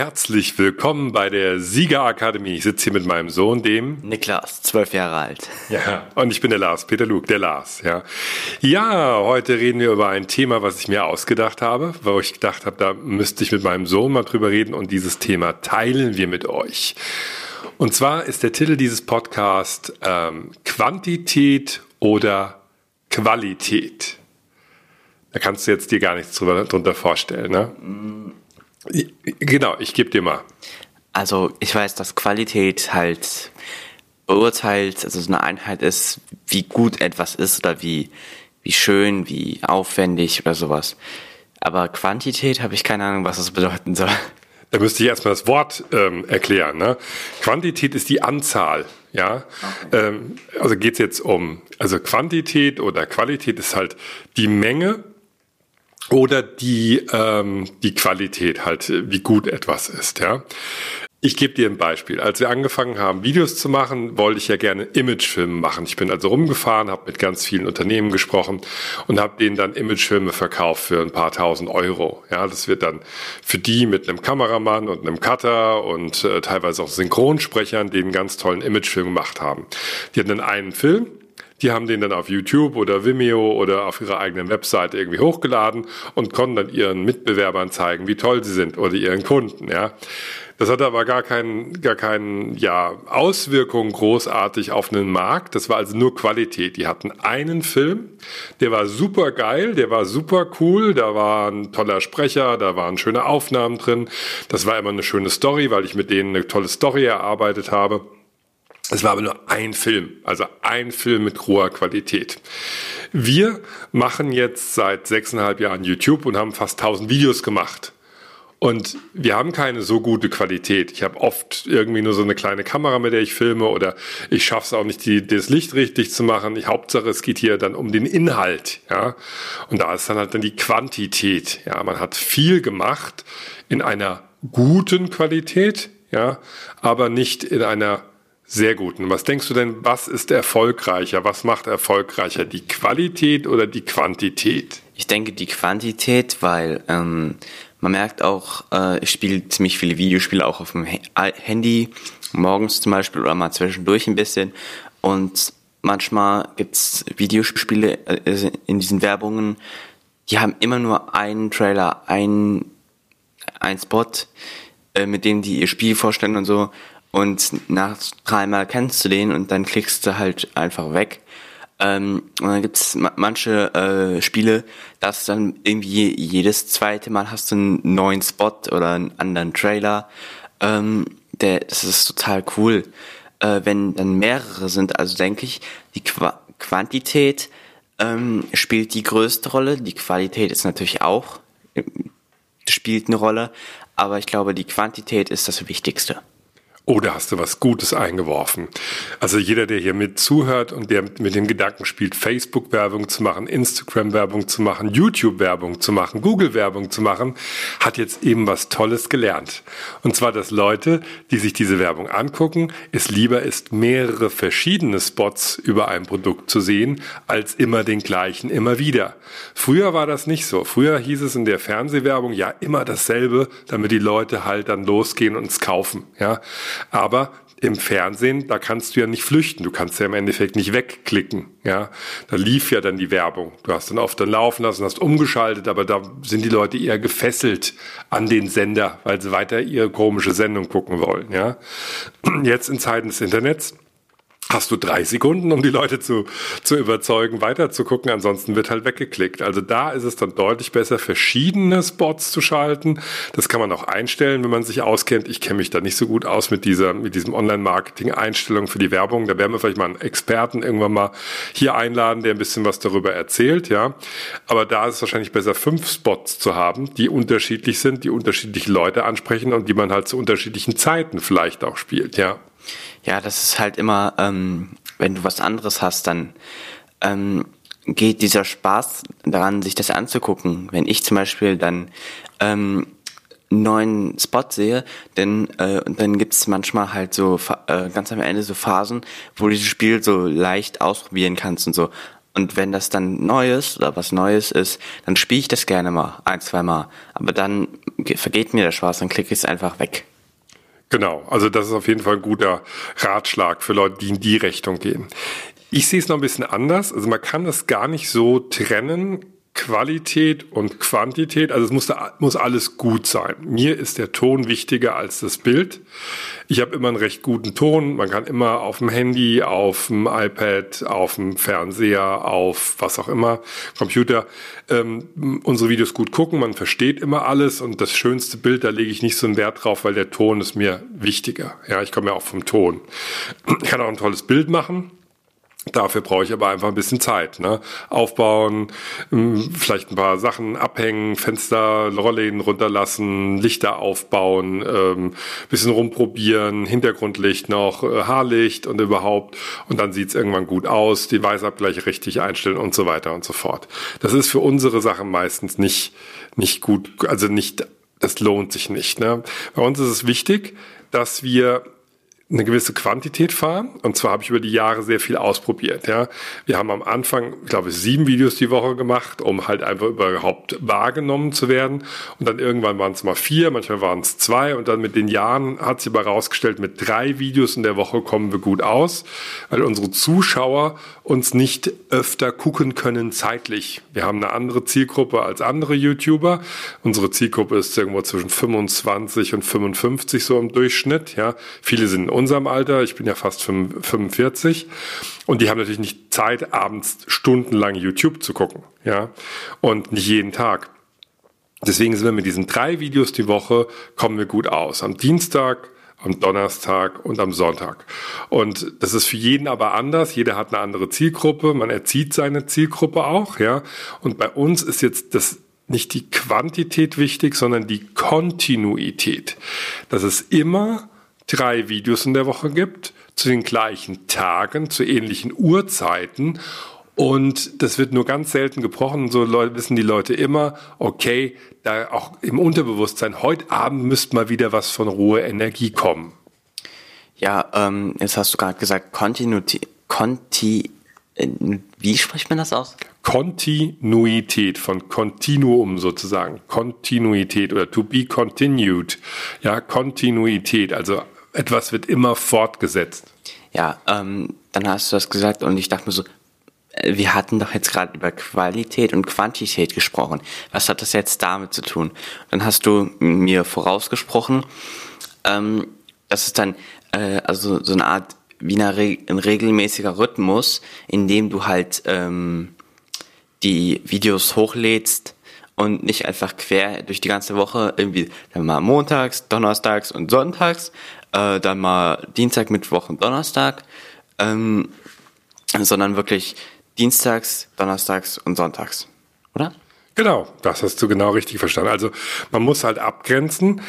Herzlich willkommen bei der Siegerakademie. Ich sitze hier mit meinem Sohn, dem Niklas, zwölf Jahre alt. Ja, und ich bin der Lars, Peter Luke, der Lars. Ja, ja heute reden wir über ein Thema, was ich mir ausgedacht habe, wo ich gedacht habe, da müsste ich mit meinem Sohn mal drüber reden und dieses Thema teilen wir mit euch. Und zwar ist der Titel dieses Podcasts ähm, Quantität oder Qualität. Da kannst du jetzt dir gar nichts drüber, drunter vorstellen, ne? Genau, ich gebe dir mal. Also ich weiß, dass Qualität halt beurteilt, also so eine Einheit ist, wie gut etwas ist oder wie, wie schön, wie aufwendig oder sowas. Aber Quantität habe ich keine Ahnung, was das bedeuten soll. Da müsste ich erstmal das Wort ähm, erklären. Ne? Quantität ist die Anzahl. Ja, okay. ähm, also geht es jetzt um, also Quantität oder Qualität ist halt die Menge oder die, ähm, die Qualität halt, wie gut etwas ist. Ja. Ich gebe dir ein Beispiel. Als wir angefangen haben, Videos zu machen, wollte ich ja gerne Imagefilme machen. Ich bin also rumgefahren, habe mit ganz vielen Unternehmen gesprochen und habe denen dann Imagefilme verkauft für ein paar tausend Euro. Ja, das wird dann für die mit einem Kameramann und einem Cutter und äh, teilweise auch Synchronsprechern, die einen ganz tollen Imagefilm gemacht haben. Die hatten dann einen Film, die haben den dann auf YouTube oder Vimeo oder auf ihrer eigenen Website irgendwie hochgeladen und konnten dann ihren Mitbewerbern zeigen, wie toll sie sind oder ihren Kunden, ja. Das hatte aber gar keinen, gar keinen, ja, Auswirkungen großartig auf einen Markt. Das war also nur Qualität. Die hatten einen Film, der war super geil, der war super cool, da war ein toller Sprecher, da waren schöne Aufnahmen drin. Das war immer eine schöne Story, weil ich mit denen eine tolle Story erarbeitet habe. Es war aber nur ein Film, also ein Film mit hoher Qualität. Wir machen jetzt seit sechseinhalb Jahren YouTube und haben fast tausend Videos gemacht. Und wir haben keine so gute Qualität. Ich habe oft irgendwie nur so eine kleine Kamera, mit der ich filme, oder ich schaffe es auch nicht, die, das Licht richtig zu machen. Ich, Hauptsache, es geht hier dann um den Inhalt. Ja? Und da ist dann halt dann die Quantität. Ja? Man hat viel gemacht in einer guten Qualität, ja, aber nicht in einer sehr gut. Und was denkst du denn, was ist erfolgreicher? Was macht erfolgreicher? Die Qualität oder die Quantität? Ich denke die Quantität, weil ähm, man merkt auch, äh, ich spiele ziemlich viele Videospiele auch auf dem Handy, morgens zum Beispiel oder mal zwischendurch ein bisschen. Und manchmal gibt's Videospiele äh, in diesen Werbungen, die haben immer nur einen Trailer, einen, einen Spot, äh, mit dem die ihr Spiel vorstellen und so. Und nach dreimal kennst du den und dann klickst du halt einfach weg. Ähm, und dann gibt's manche äh, Spiele, dass dann irgendwie jedes zweite Mal hast du einen neuen Spot oder einen anderen Trailer. Ähm, der, das ist total cool. Äh, wenn dann mehrere sind, also denke ich, die Qu Quantität ähm, spielt die größte Rolle. Die Qualität ist natürlich auch, äh, spielt eine Rolle, aber ich glaube, die Quantität ist das Wichtigste. Oder hast du was Gutes eingeworfen? Also jeder, der hier mit zuhört und der mit dem Gedanken spielt, Facebook-Werbung zu machen, Instagram-Werbung zu machen, YouTube-Werbung zu machen, Google-Werbung zu machen, hat jetzt eben was Tolles gelernt. Und zwar, dass Leute, die sich diese Werbung angucken, es lieber ist, mehrere verschiedene Spots über ein Produkt zu sehen, als immer den gleichen immer wieder. Früher war das nicht so. Früher hieß es in der Fernsehwerbung ja immer dasselbe, damit die Leute halt dann losgehen und es kaufen. Ja. Aber im Fernsehen, da kannst du ja nicht flüchten. Du kannst ja im Endeffekt nicht wegklicken. Ja, da lief ja dann die Werbung. Du hast dann oft dann laufen lassen, hast umgeschaltet, aber da sind die Leute eher gefesselt an den Sender, weil sie weiter ihre komische Sendung gucken wollen. Ja, jetzt in Zeiten des Internets hast du drei Sekunden, um die Leute zu, zu überzeugen, weiterzugucken. Ansonsten wird halt weggeklickt. Also da ist es dann deutlich besser, verschiedene Spots zu schalten. Das kann man auch einstellen, wenn man sich auskennt. Ich kenne mich da nicht so gut aus mit dieser, mit diesem Online-Marketing-Einstellung für die Werbung. Da werden wir vielleicht mal einen Experten irgendwann mal hier einladen, der ein bisschen was darüber erzählt, ja. Aber da ist es wahrscheinlich besser, fünf Spots zu haben, die unterschiedlich sind, die unterschiedliche Leute ansprechen und die man halt zu unterschiedlichen Zeiten vielleicht auch spielt, ja. Ja, das ist halt immer, ähm, wenn du was anderes hast, dann ähm, geht dieser Spaß daran, sich das anzugucken. Wenn ich zum Beispiel dann ähm, einen neuen Spot sehe, denn äh, dann gibt's manchmal halt so äh, ganz am Ende so Phasen, wo du das Spiel so leicht ausprobieren kannst und so. Und wenn das dann Neues oder was Neues ist, dann spiele ich das gerne mal, ein, zwei Mal. Aber dann vergeht mir der Spaß, dann klicke ich es einfach weg. Genau, also das ist auf jeden Fall ein guter Ratschlag für Leute, die in die Richtung gehen. Ich sehe es noch ein bisschen anders. Also man kann das gar nicht so trennen. Qualität und Quantität, also es muss, muss alles gut sein. Mir ist der Ton wichtiger als das Bild. Ich habe immer einen recht guten Ton. Man kann immer auf dem Handy, auf dem iPad, auf dem Fernseher, auf was auch immer, Computer, ähm, unsere Videos gut gucken. Man versteht immer alles und das schönste Bild, da lege ich nicht so einen Wert drauf, weil der Ton ist mir wichtiger. Ja, ich komme ja auch vom Ton. Ich kann auch ein tolles Bild machen Dafür brauche ich aber einfach ein bisschen Zeit. Ne? Aufbauen, hm, vielleicht ein paar Sachen abhängen, Fenster, Rollläden runterlassen, Lichter aufbauen, ähm, bisschen rumprobieren, Hintergrundlicht noch, äh, Haarlicht und überhaupt. Und dann sieht's irgendwann gut aus, die Weißabgleiche richtig einstellen und so weiter und so fort. Das ist für unsere Sachen meistens nicht, nicht gut, also nicht, das lohnt sich nicht. Ne? Bei uns ist es wichtig, dass wir eine gewisse Quantität fahren. Und zwar habe ich über die Jahre sehr viel ausprobiert. Ja, wir haben am Anfang, ich glaube, sieben Videos die Woche gemacht, um halt einfach überhaupt wahrgenommen zu werden. Und dann irgendwann waren es mal vier, manchmal waren es zwei. Und dann mit den Jahren hat sich aber herausgestellt, mit drei Videos in der Woche kommen wir gut aus, weil unsere Zuschauer uns nicht öfter gucken können zeitlich. Wir haben eine andere Zielgruppe als andere YouTuber. Unsere Zielgruppe ist irgendwo zwischen 25 und 55 so im Durchschnitt. Ja, viele sind unserem Alter, ich bin ja fast 45, und die haben natürlich nicht Zeit, abends stundenlang YouTube zu gucken, ja, und nicht jeden Tag. Deswegen sind wir mit diesen drei Videos die Woche, kommen wir gut aus. Am Dienstag, am Donnerstag und am Sonntag. Und das ist für jeden aber anders. Jeder hat eine andere Zielgruppe. Man erzieht seine Zielgruppe auch, ja. Und bei uns ist jetzt das nicht die Quantität wichtig, sondern die Kontinuität. Das ist immer drei Videos in der Woche gibt, zu den gleichen Tagen, zu ähnlichen Uhrzeiten. Und das wird nur ganz selten gebrochen. So wissen die Leute immer, okay, da auch im Unterbewusstsein, heute Abend müsste mal wieder was von Ruhe Energie kommen. Ja, ähm, jetzt hast du gerade gesagt, Kontinuität, Konti, äh, wie spricht man das aus? Kontinuität von Kontinuum sozusagen. Kontinuität oder to be continued. Ja, Kontinuität, also etwas wird immer fortgesetzt. Ja, ähm, dann hast du das gesagt und ich dachte mir so, äh, wir hatten doch jetzt gerade über Qualität und Quantität gesprochen. Was hat das jetzt damit zu tun? Dann hast du mir vorausgesprochen, ähm, dass es dann äh, also so eine Art wie ein regelmäßiger Rhythmus, in dem du halt ähm, die Videos hochlädst und nicht einfach quer durch die ganze Woche irgendwie dann mal montags, donnerstags und sonntags, äh, dann mal Dienstag, Mittwoch und Donnerstag, ähm, sondern wirklich Dienstags, Donnerstags und Sonntags, oder? Genau, das hast du genau richtig verstanden. Also man muss halt abgrenzen,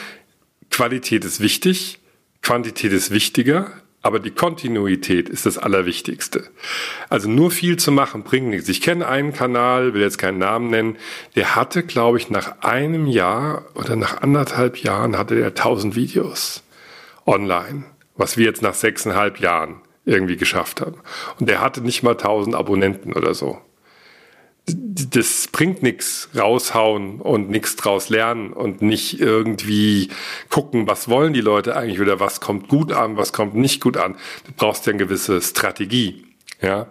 Qualität ist wichtig, Quantität ist wichtiger, aber die Kontinuität ist das Allerwichtigste. Also nur viel zu machen bringt nichts. Ich kenne einen Kanal, will jetzt keinen Namen nennen, der hatte, glaube ich, nach einem Jahr oder nach anderthalb Jahren hatte der 1000 Videos online, was wir jetzt nach sechseinhalb Jahren irgendwie geschafft haben. Und der hatte nicht mal 1000 Abonnenten oder so. Das bringt nichts raushauen und nichts draus lernen und nicht irgendwie gucken, was wollen die Leute eigentlich oder was kommt gut an, was kommt nicht gut an. Du brauchst ja eine gewisse Strategie. Ja.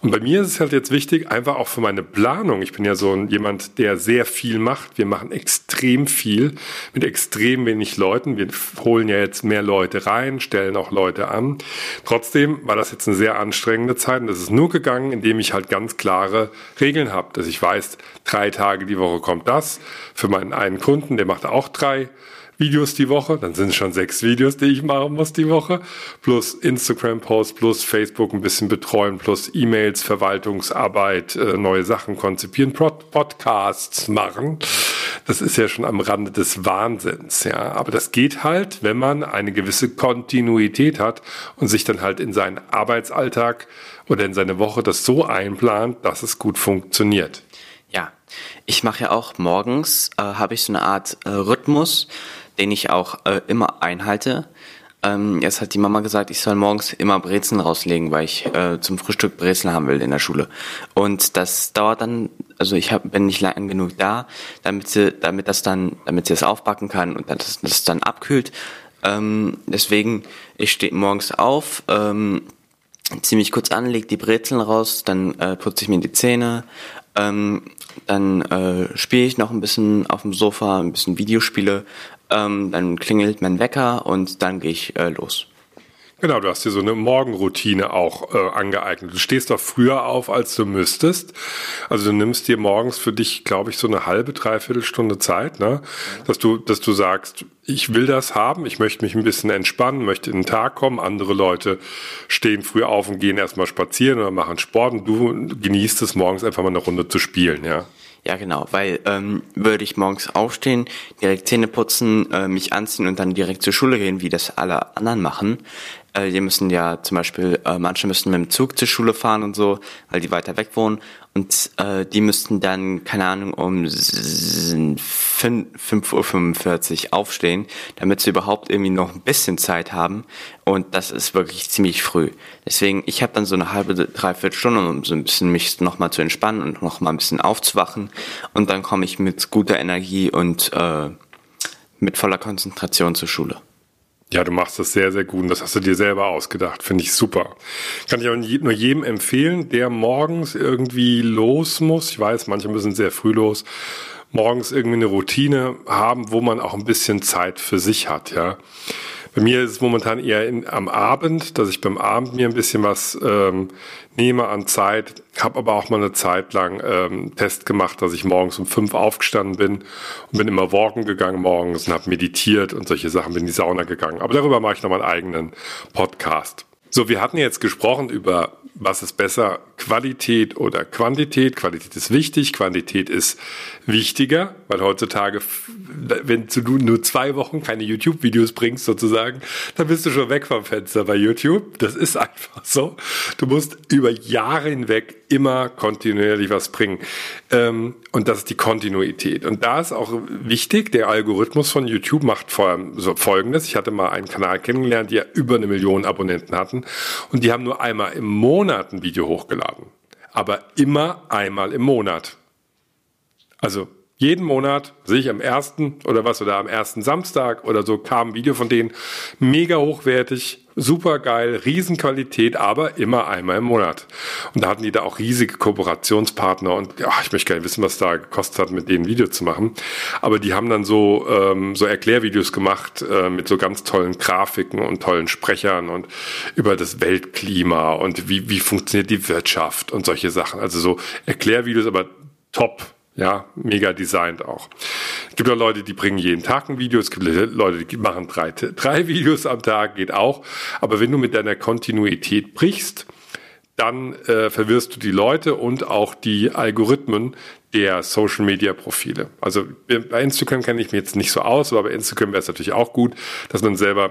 Und bei mir ist es halt jetzt wichtig, einfach auch für meine Planung. Ich bin ja so ein, jemand, der sehr viel macht. Wir machen extrem viel mit extrem wenig Leuten. Wir holen ja jetzt mehr Leute rein, stellen auch Leute an. Trotzdem war das jetzt eine sehr anstrengende Zeit und das ist nur gegangen, indem ich halt ganz klare Regeln habe, dass ich weiß, drei Tage die Woche kommt das. Für meinen einen Kunden, der macht auch drei Videos die Woche, dann sind es schon sechs Videos, die ich machen muss die Woche, plus Instagram-Posts, plus Facebook ein bisschen betreuen, plus E-Mails, Verwaltungsarbeit, äh, neue Sachen konzipieren, Pod Podcasts machen. Das ist ja schon am Rande des Wahnsinns, ja. Aber das geht halt, wenn man eine gewisse Kontinuität hat und sich dann halt in seinen Arbeitsalltag oder in seine Woche das so einplant, dass es gut funktioniert. Ja, ich mache ja auch morgens, äh, habe ich so eine Art äh, Rhythmus, den ich auch äh, immer einhalte. Ähm, jetzt hat die Mama gesagt, ich soll morgens immer Brezeln rauslegen, weil ich äh, zum Frühstück Brezeln haben will in der Schule. Und das dauert dann, also ich hab, bin nicht lang genug da, damit sie, damit das dann, damit sie es aufbacken kann und das, das dann abkühlt. Ähm, deswegen, ich stehe morgens auf, ähm, ziehe mich kurz an, leg die Brezeln raus, dann äh, putze ich mir die Zähne, ähm, dann äh, spiele ich noch ein bisschen auf dem Sofa, ein bisschen Videospiele, ähm, dann klingelt mein Wecker und dann gehe ich äh, los. Genau, du hast dir so eine Morgenroutine auch äh, angeeignet. Du stehst doch früher auf, als du müsstest. Also du nimmst dir morgens für dich, glaube ich, so eine halbe, dreiviertel Stunde Zeit, ne? Dass du, dass du sagst, ich will das haben, ich möchte mich ein bisschen entspannen, möchte in den Tag kommen. Andere Leute stehen früh auf und gehen erstmal spazieren oder machen Sport und du genießt es morgens einfach mal eine Runde zu spielen, ja? Ja, genau, weil ähm, würde ich morgens aufstehen, direkt Zähne putzen, äh, mich anziehen und dann direkt zur Schule gehen, wie das alle anderen machen, äh, die müssen ja zum Beispiel, äh, manche müssen mit dem Zug zur Schule fahren und so, weil die weiter weg wohnen. Und äh, die müssten dann, keine Ahnung, um 5.45 Uhr aufstehen, damit sie überhaupt irgendwie noch ein bisschen Zeit haben. Und das ist wirklich ziemlich früh. Deswegen, ich habe dann so eine halbe, dreiviertel Stunde, um so ein bisschen mich nochmal zu entspannen und nochmal ein bisschen aufzuwachen. Und dann komme ich mit guter Energie und äh, mit voller Konzentration zur Schule. Ja, du machst das sehr, sehr gut und das hast du dir selber ausgedacht. Finde ich super. Kann ich auch nur jedem empfehlen, der morgens irgendwie los muss. Ich weiß, manche müssen sehr früh los. Morgens irgendwie eine Routine haben, wo man auch ein bisschen Zeit für sich hat, ja. Bei mir ist es momentan eher in, am Abend, dass ich beim Abend mir ein bisschen was ähm, nehme an Zeit. Habe aber auch mal eine Zeit lang ähm, Test gemacht, dass ich morgens um fünf aufgestanden bin und bin immer walken gegangen morgens und habe meditiert und solche Sachen, bin in die Sauna gegangen. Aber darüber mache ich noch mal einen eigenen Podcast. So, wir hatten jetzt gesprochen über was ist besser, Qualität oder Quantität. Qualität ist wichtig, Quantität ist wichtiger, weil heutzutage, wenn du nur zwei Wochen keine YouTube-Videos bringst sozusagen, dann bist du schon weg vom Fenster bei YouTube. Das ist einfach so. Du musst über Jahre hinweg immer kontinuierlich was bringen. Ähm, und das ist die Kontinuität. Und da ist auch wichtig, der Algorithmus von YouTube macht vor allem so Folgendes. Ich hatte mal einen Kanal kennengelernt, die ja über eine Million Abonnenten hatten. Und die haben nur einmal im Monat ein Video hochgeladen. Aber immer einmal im Monat. Also jeden Monat sehe ich am ersten oder was oder am ersten Samstag oder so kam ein Video von denen mega hochwertig, super geil, Riesenqualität, aber immer einmal im Monat. Und da hatten die da auch riesige Kooperationspartner und ach, ich möchte gar nicht wissen, was da gekostet hat, mit denen ein Video zu machen. Aber die haben dann so ähm, so Erklärvideos gemacht äh, mit so ganz tollen Grafiken und tollen Sprechern und über das Weltklima und wie wie funktioniert die Wirtschaft und solche Sachen. Also so Erklärvideos, aber top ja, mega designt auch. Es gibt auch Leute, die bringen jeden Tag ein Video. Es gibt Leute, die machen drei, drei Videos am Tag, geht auch. Aber wenn du mit deiner Kontinuität brichst, dann äh, verwirrst du die Leute und auch die Algorithmen der Social Media Profile. Also bei Instagram kenne ich mich jetzt nicht so aus, aber bei Instagram wäre es natürlich auch gut, dass man selber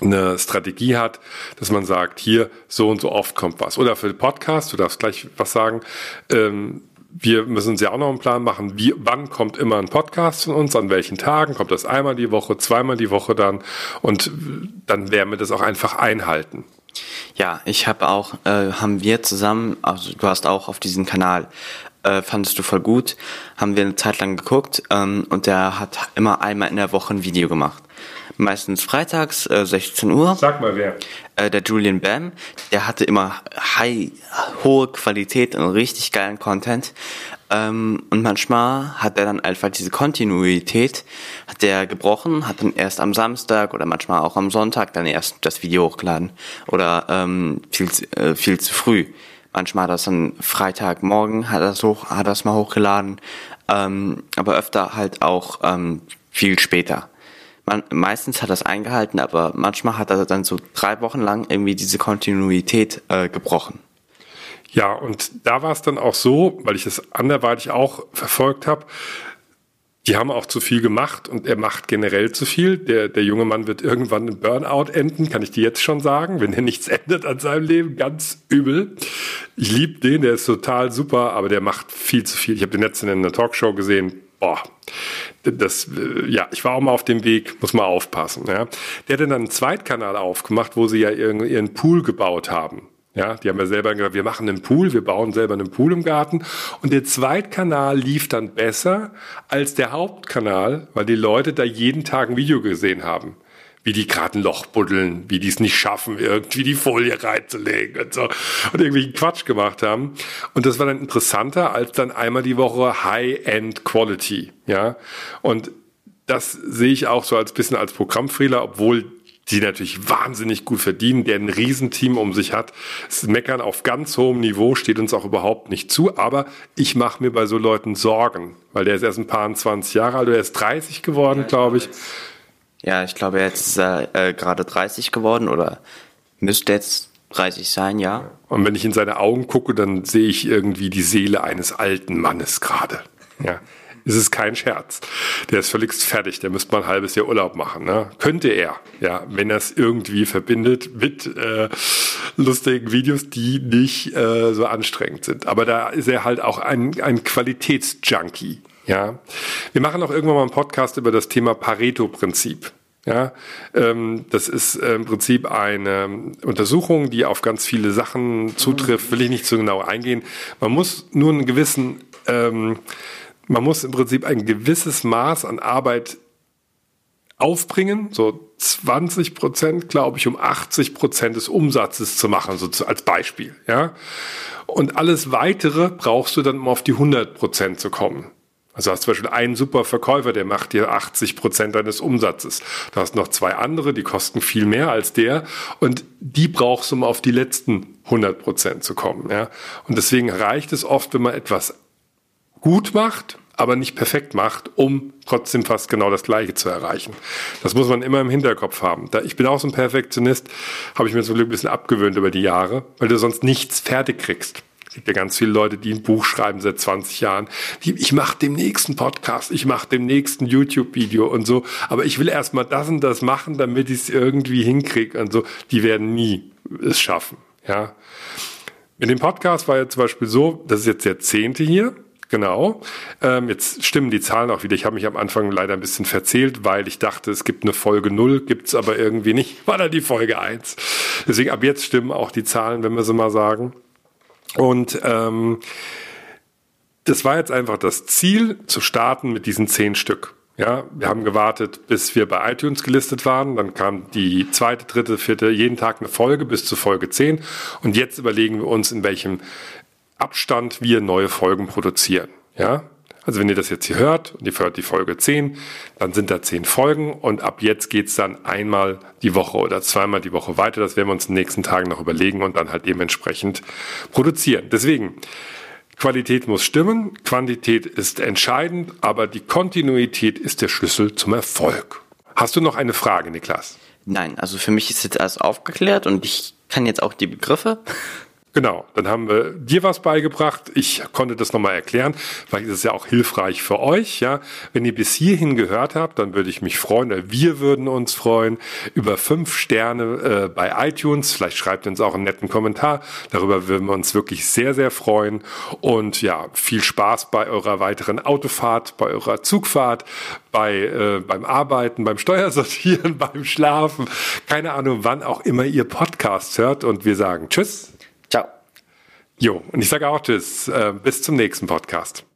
eine Strategie hat, dass man sagt, hier so und so oft kommt was. Oder für den Podcast, du darfst gleich was sagen, ähm, wir müssen uns ja auch noch einen Plan machen, wie, wann kommt immer ein Podcast von uns, an welchen Tagen, kommt das einmal die Woche, zweimal die Woche dann? Und dann werden wir das auch einfach einhalten. Ja, ich habe auch, äh, haben wir zusammen, also du hast auch auf diesem Kanal, äh, fandest du voll gut, haben wir eine Zeit lang geguckt ähm, und der hat immer einmal in der Woche ein Video gemacht meistens freitags, äh, 16 Uhr. Sag mal wer. Äh, der Julian Bam, der hatte immer high, hohe Qualität und richtig geilen Content. Ähm, und manchmal hat er dann einfach diese Kontinuität, hat der gebrochen, hat dann erst am Samstag oder manchmal auch am Sonntag dann erst das Video hochgeladen. Oder ähm, viel, äh, viel zu früh. Manchmal hat er es dann Freitagmorgen, hat er es hoch, hat es mal hochgeladen, ähm, aber öfter halt auch ähm, viel später man, meistens hat es eingehalten, aber manchmal hat er dann so drei Wochen lang irgendwie diese Kontinuität äh, gebrochen. Ja, und da war es dann auch so, weil ich es anderweitig auch verfolgt habe, die haben auch zu viel gemacht und er macht generell zu viel. Der, der junge Mann wird irgendwann im Burnout enden, kann ich dir jetzt schon sagen, wenn er nichts ändert an seinem Leben. Ganz übel. Ich liebe den, der ist total super, aber der macht viel zu viel. Ich habe den letzten in einer Talkshow gesehen, boah, das, äh, ja, ich war auch mal auf dem Weg, muss man aufpassen. Ja. Der hat dann einen Zweitkanal aufgemacht, wo sie ja ihren, ihren Pool gebaut haben. Ja, die haben ja selber gesagt, wir machen einen Pool, wir bauen selber einen Pool im Garten. Und der Zweitkanal lief dann besser als der Hauptkanal, weil die Leute da jeden Tag ein Video gesehen haben wie die gerade ein Loch buddeln, wie die es nicht schaffen, irgendwie die Folie reinzulegen und so und irgendwie Quatsch gemacht haben. Und das war dann interessanter als dann einmal die Woche High-End Quality, ja. Und das sehe ich auch so als bisschen als Programmfehler, obwohl die natürlich wahnsinnig gut verdienen, der ein Riesenteam um sich hat. Das Meckern auf ganz hohem Niveau steht uns auch überhaupt nicht zu, aber ich mache mir bei so Leuten Sorgen, weil der ist erst ein paar 20 Jahre alt, der ist 30 geworden, ja, glaube ich. Ja, ich glaube, jetzt ist er äh, gerade 30 geworden oder müsste jetzt 30 sein, ja. Und wenn ich in seine Augen gucke, dann sehe ich irgendwie die Seele eines alten Mannes gerade. Ja. Es ist kein Scherz. Der ist völlig fertig. Der müsste mal ein halbes Jahr Urlaub machen. Ne? Könnte er, ja, wenn er es irgendwie verbindet mit äh, lustigen Videos, die nicht äh, so anstrengend sind. Aber da ist er halt auch ein, ein Qualitätsjunkie. Ja, wir machen auch irgendwann mal einen Podcast über das Thema Pareto-Prinzip. Ja, ähm, das ist äh, im Prinzip eine Untersuchung, die auf ganz viele Sachen zutrifft. Will ich nicht so genau eingehen. Man muss nur einen gewissen, ähm, man muss im Prinzip ein gewisses Maß an Arbeit aufbringen, so 20 Prozent, glaube ich, um 80 Prozent des Umsatzes zu machen, so als Beispiel. Ja, und alles weitere brauchst du dann, um auf die 100 Prozent zu kommen. Also hast zum Beispiel einen super Verkäufer, der macht dir 80 Prozent deines Umsatzes. Du hast noch zwei andere, die kosten viel mehr als der und die brauchst du, um auf die letzten 100 Prozent zu kommen. Ja? Und deswegen reicht es oft, wenn man etwas gut macht, aber nicht perfekt macht, um trotzdem fast genau das Gleiche zu erreichen. Das muss man immer im Hinterkopf haben. Da ich bin auch so ein Perfektionist, habe ich mir zum Glück ein bisschen abgewöhnt über die Jahre, weil du sonst nichts fertig kriegst. Es gibt ja ganz viele Leute, die ein Buch schreiben seit 20 Jahren. Die, ich mache dem nächsten Podcast, ich mache dem nächsten YouTube-Video und so. Aber ich will erst mal das und das machen, damit ich es irgendwie hinkriege und so. Die werden nie es schaffen. Ja. In dem Podcast war ja zum Beispiel so, das ist jetzt der zehnte hier. Genau. Ähm, jetzt stimmen die Zahlen auch wieder. Ich habe mich am Anfang leider ein bisschen verzählt, weil ich dachte, es gibt eine Folge 0, gibt's aber irgendwie nicht. War da die Folge 1. Deswegen ab jetzt stimmen auch die Zahlen, wenn wir sie mal sagen. Und ähm, das war jetzt einfach das Ziel, zu starten mit diesen zehn Stück. Ja, wir haben gewartet, bis wir bei iTunes gelistet waren. Dann kam die zweite, dritte, vierte, jeden Tag eine Folge bis zu Folge 10. Und jetzt überlegen wir uns, in welchem Abstand wir neue Folgen produzieren. Ja, also wenn ihr das jetzt hier hört und ihr hört die Folge 10, dann sind da 10 Folgen und ab jetzt geht's dann einmal die Woche oder zweimal die Woche weiter. Das werden wir uns in den nächsten Tagen noch überlegen und dann halt dementsprechend produzieren. Deswegen, Qualität muss stimmen, Quantität ist entscheidend, aber die Kontinuität ist der Schlüssel zum Erfolg. Hast du noch eine Frage, Niklas? Nein, also für mich ist jetzt alles aufgeklärt und ich kann jetzt auch die Begriffe. Genau, dann haben wir dir was beigebracht. Ich konnte das nochmal erklären. Vielleicht ist es ja auch hilfreich für euch. Ja, wenn ihr bis hierhin gehört habt, dann würde ich mich freuen. Oder wir würden uns freuen über fünf Sterne äh, bei iTunes. Vielleicht schreibt uns auch einen netten Kommentar. Darüber würden wir uns wirklich sehr, sehr freuen. Und ja, viel Spaß bei eurer weiteren Autofahrt, bei eurer Zugfahrt, bei äh, beim Arbeiten, beim Steuersortieren, beim Schlafen. Keine Ahnung, wann auch immer ihr Podcasts hört. Und wir sagen Tschüss. Jo, und ich sage auch Tschüss. Äh, bis zum nächsten Podcast.